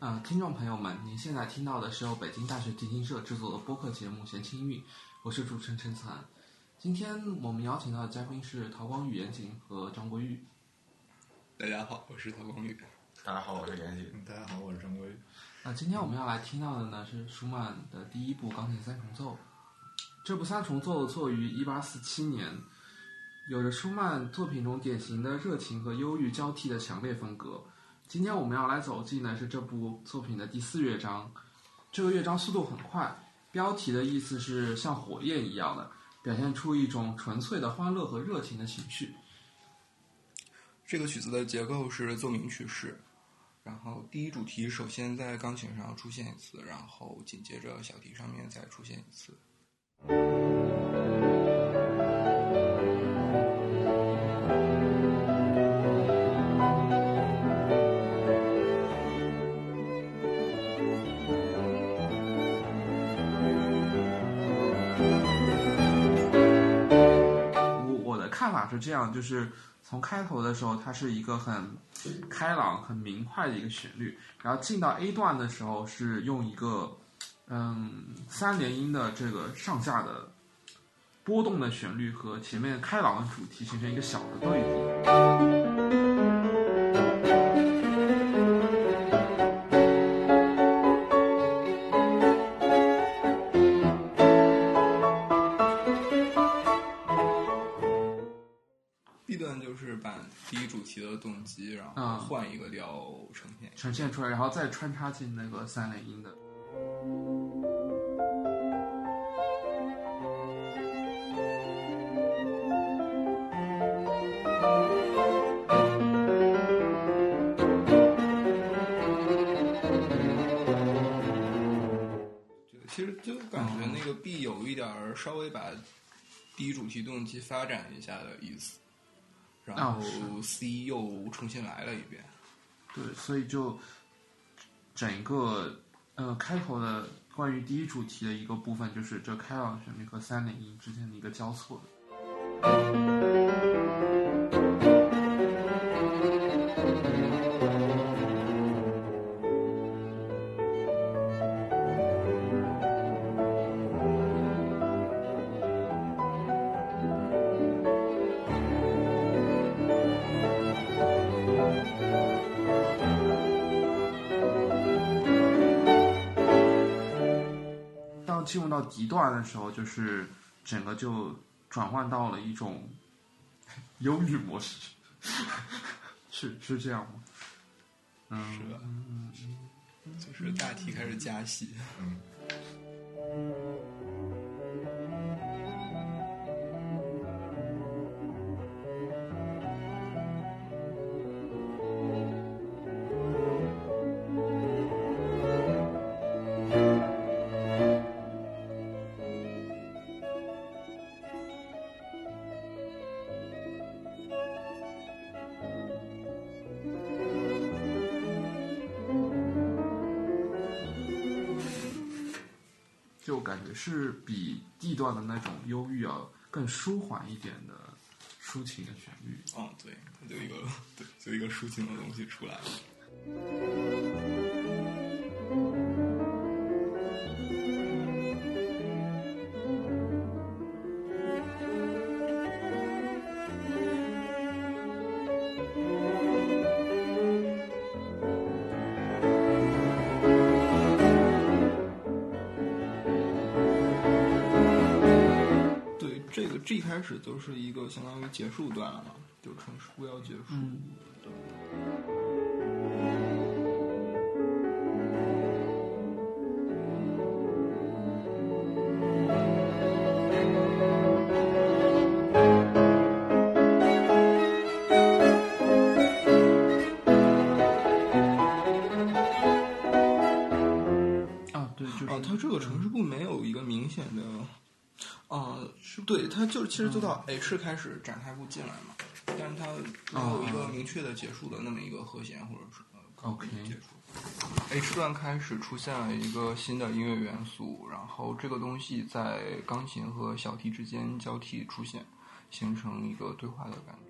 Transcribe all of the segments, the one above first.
呃，听众朋友们，您现在听到的是由北京大学提琴社制作的播客节目《闲情韵》，我是主持人陈岑。今天我们邀请到的嘉宾是陶光宇、严谨和张国玉。大家好，我是陶光宇。大家好，我是严谨。大家好，我是张国玉。那今天我们要来听到的呢是舒曼的第一部钢琴三重奏。这部三重奏作于一八四七年，有着舒曼作品中典型的热情和忧郁交替的强烈风格。今天我们要来走进的是这部作品的第四乐章。这个乐章速度很快，标题的意思是像火焰一样的，表现出一种纯粹的欢乐和热情的情绪。这个曲子的结构是奏鸣曲式，然后第一主题首先在钢琴上出现一次，然后紧接着小提上面再出现一次。是这样，就是从开头的时候，它是一个很开朗、很明快的一个旋律，然后进到 A 段的时候，是用一个嗯三连音的这个上下的波动的旋律和前面开朗的主题形成一个小的对比。题的动机，然啊后换一个调呈现。呈现出来，然后再穿插进那个三连音的。对，其实就感觉那个 B 有一点儿稍微把第一主题动机发展一下的意思，然后 C 又重新来了一遍。对，所以就整个呃开头的关于第一主题的一个部分，就是这开朗旋律和三连音之间的一个交错进入到敌段的时候，就是整个就转换到了一种 忧郁模式，是是这样吗？嗯，是吧？就是大题开始加戏。就感觉是比地段的那种忧郁啊更舒缓一点的抒情的旋律。哦，对，就一个对，就一个抒情的东西出来了。对，这个 G 开始就是一个相当于结束段了嘛，就城市不要结束。对啊，对，就是啊，它这个城市部没有一个明显的，啊、是对，它就其实就到 H 开始展开步进来嘛，但是它没有一个明确的结束的那么一个和弦或者是呃高 OK 结束。H 段开始出现了一个新的音乐元素，然后这个东西在钢琴和小提之间交替出现，形成一个对话的感觉。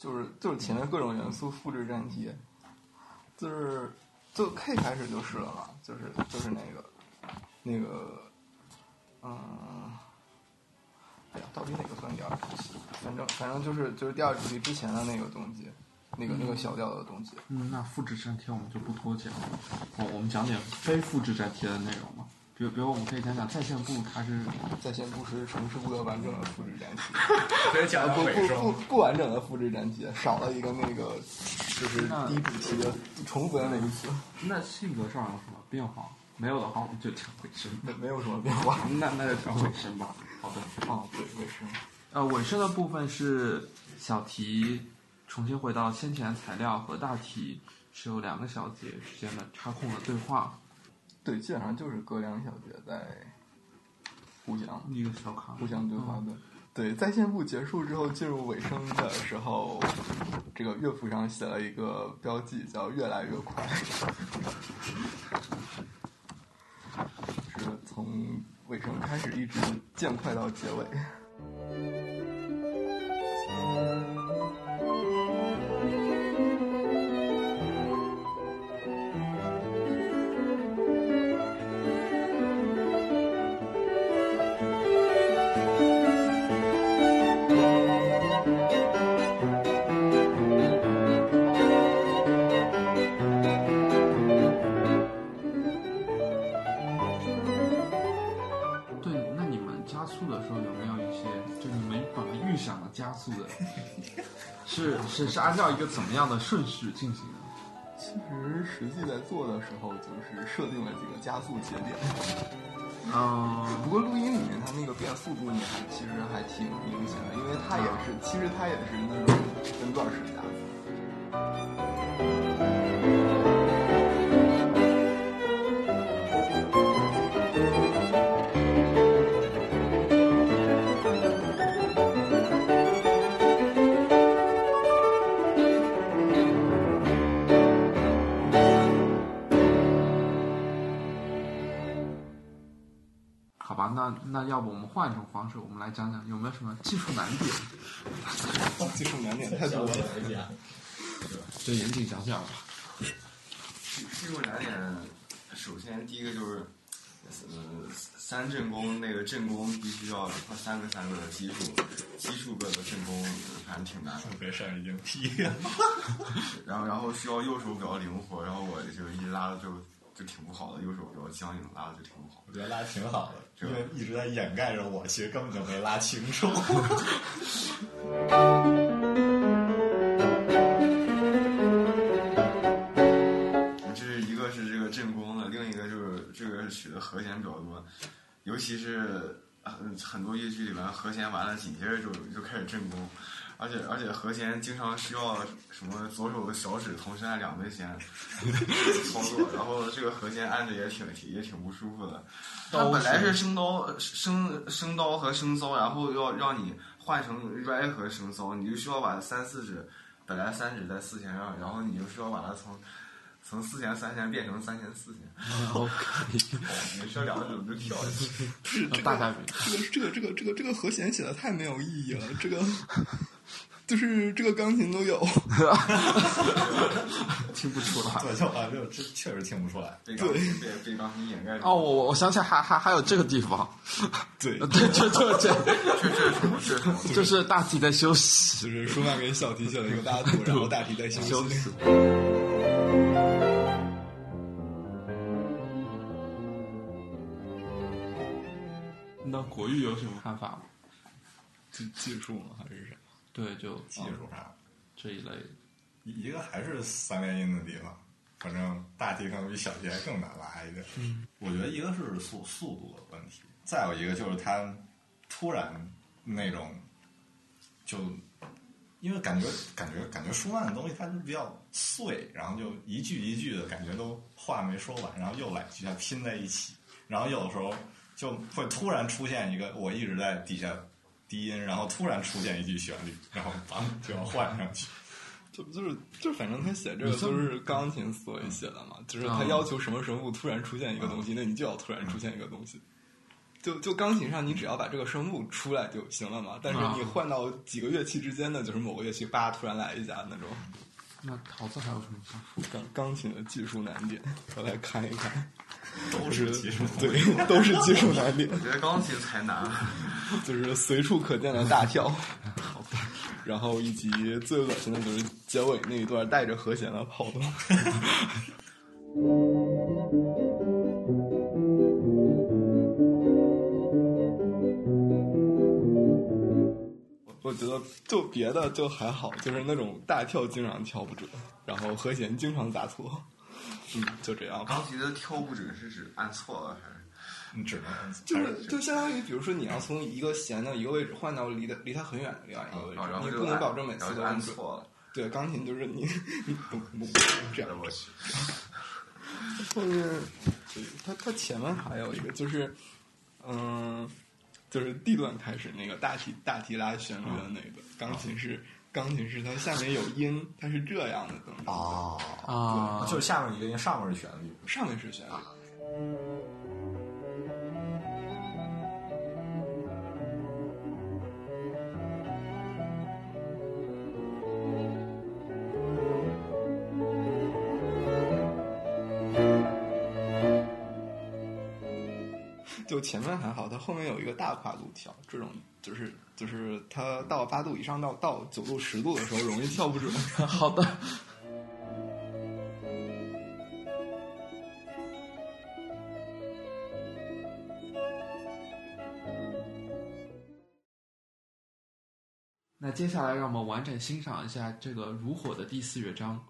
就是就是前面各种元素复制粘贴，就是就 K 开始就是了嘛，就是就是那个那个嗯，哎呀，到底哪个算第二主题？反正反正就是就是第二主题之前的那个东西，那个那个小调的东西。嗯，那复制粘贴我们就不多讲了，我我们讲点非复制粘贴的内容嘛。比如比如我们可以讲讲在线部，它是在线部是城市部的完整的复制粘贴。可以讲啊不不不不完整的复制粘贴，少了一个那个就是第一主题的重复的那一次，那性格上有什么变化？没有的话，我们就讲尾声。没没有什么变化。那那就讲尾声吧。好的。哦，对，尾声。呃，尾声的部分是小题重新回到先前材料和大题是有两个小节之间的插空的对话，对，基本上就是隔两小节在互相一个小卡互相对话的。对，在线部结束之后进入尾声的时候，这个乐谱上写了一个标记，叫“越来越快”，是从尾声开始一直渐快到结尾。是是是按照一个怎么样的顺序进行的？其实实际在做的时候，就是设定了几个加速节点。嗯，不过录音里面它那个变速度，你还其实还挺明显的，因为它也是，其实它也是那种分段式加速。要不我们换一种方式，我们来讲讲有没有什么技术难点？技术难点太多了。就严谨讲讲吧。技术难点，首先第一个就是，呃，三正功那个正功必须要三个三个的奇数，奇数个的正功，反正挺难的。别上已经劈。然后然后需要右手比较灵活，然后我就一拉的就就挺不好的，右手比较僵硬，拉的就挺不好。我觉得拉的挺好的，因为一直在掩盖着我，其实根本就没拉清楚。这是一个是这个正弓的，另一个就是这个曲的和弦比较多，尤其是很很多乐曲里面和弦完了紧接着就就开始正弓，而且而且和弦经常需要什么左手的小指同时按两根弦 操作，然后这个和弦按着也挺也挺不舒服的。它本来是升刀升升刀和升骚，然后要让你换成 re 和升骚，你就需要把三四指本来三指在四弦上，然后你就需要把它从从四弦三弦变成三弦四弦。OK，你说两个怎么就跳下去？是这个大概这个这个这个这个这个和弦写的太没有意义了，这个就是这个钢琴都有。听不出来。对，就啊，就这确实听不出来。被钢琴被被钢琴掩盖。哦，我我我想起来还还还有这个地方，对，对，就就这？就是大题在休息，就是舒曼给小提写了一个大图，然后大提在休休息。那国语有什么看法吗？技技术吗？还是什么？对，就技术上，这一类的。一一个还是三连音的地方，反正大地方比小题还更难拉一点。嗯，我觉得一个是速速度的问题，再有一个就是它突然那种就。因为感觉感觉感觉舒曼的东西它是比较碎，然后就一句一句的感觉都话没说完，然后又来几下拼在一起，然后有的时候就会突然出现一个我一直在底下低音，然后突然出现一句旋律，然后把就要换上去。就就是就反正他写这个都是钢琴思维写的嘛，就是他要求什么声部突然出现一个东西，那你就要突然出现一个东西。就就钢琴上，你只要把这个声部出来就行了嘛。但是你换到几个乐器之间的，就是某个乐器叭突然来一下那种。那陶瓷还有什么技术？钢钢琴的技术难点，我来看一看。都是技术，对，都是技术难点。我觉得钢琴才难，就是随处可见的大跳，然后以及最恶心的就是结尾那一段带着和弦的跑动。我觉得就别的就还好，就是那种大跳经常跳不准，然后和弦经常打错。嗯，就这样。钢琴的跳不准是指按错了还是？你只能就是就相当于，比如说你要从一个弦的一个位置换到离的离它很远的另外一个位置，你不能保证每次都按错了。对，钢琴就是你 你不不这样我去。后面，它它前面还有一个就是，嗯，就是 D 段开始那个大提大提拉旋律的那个钢琴是钢琴是它下面有音，它是这样的等等。哦啊，就是下面一个音，上面是旋律。上面是旋律。就前面还好，它后面有一个大跨度跳，这种就是就是它到八度以上到到九度十度的时候容易跳不准。好的。那接下来让我们完整欣赏一下这个如火的第四乐章。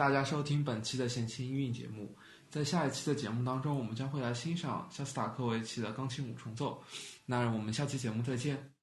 大家收听本期的闲情音韵节目。在下一期的节目当中，我们将会来欣赏肖斯塔科维奇的钢琴五重奏。那我们下期节目再见。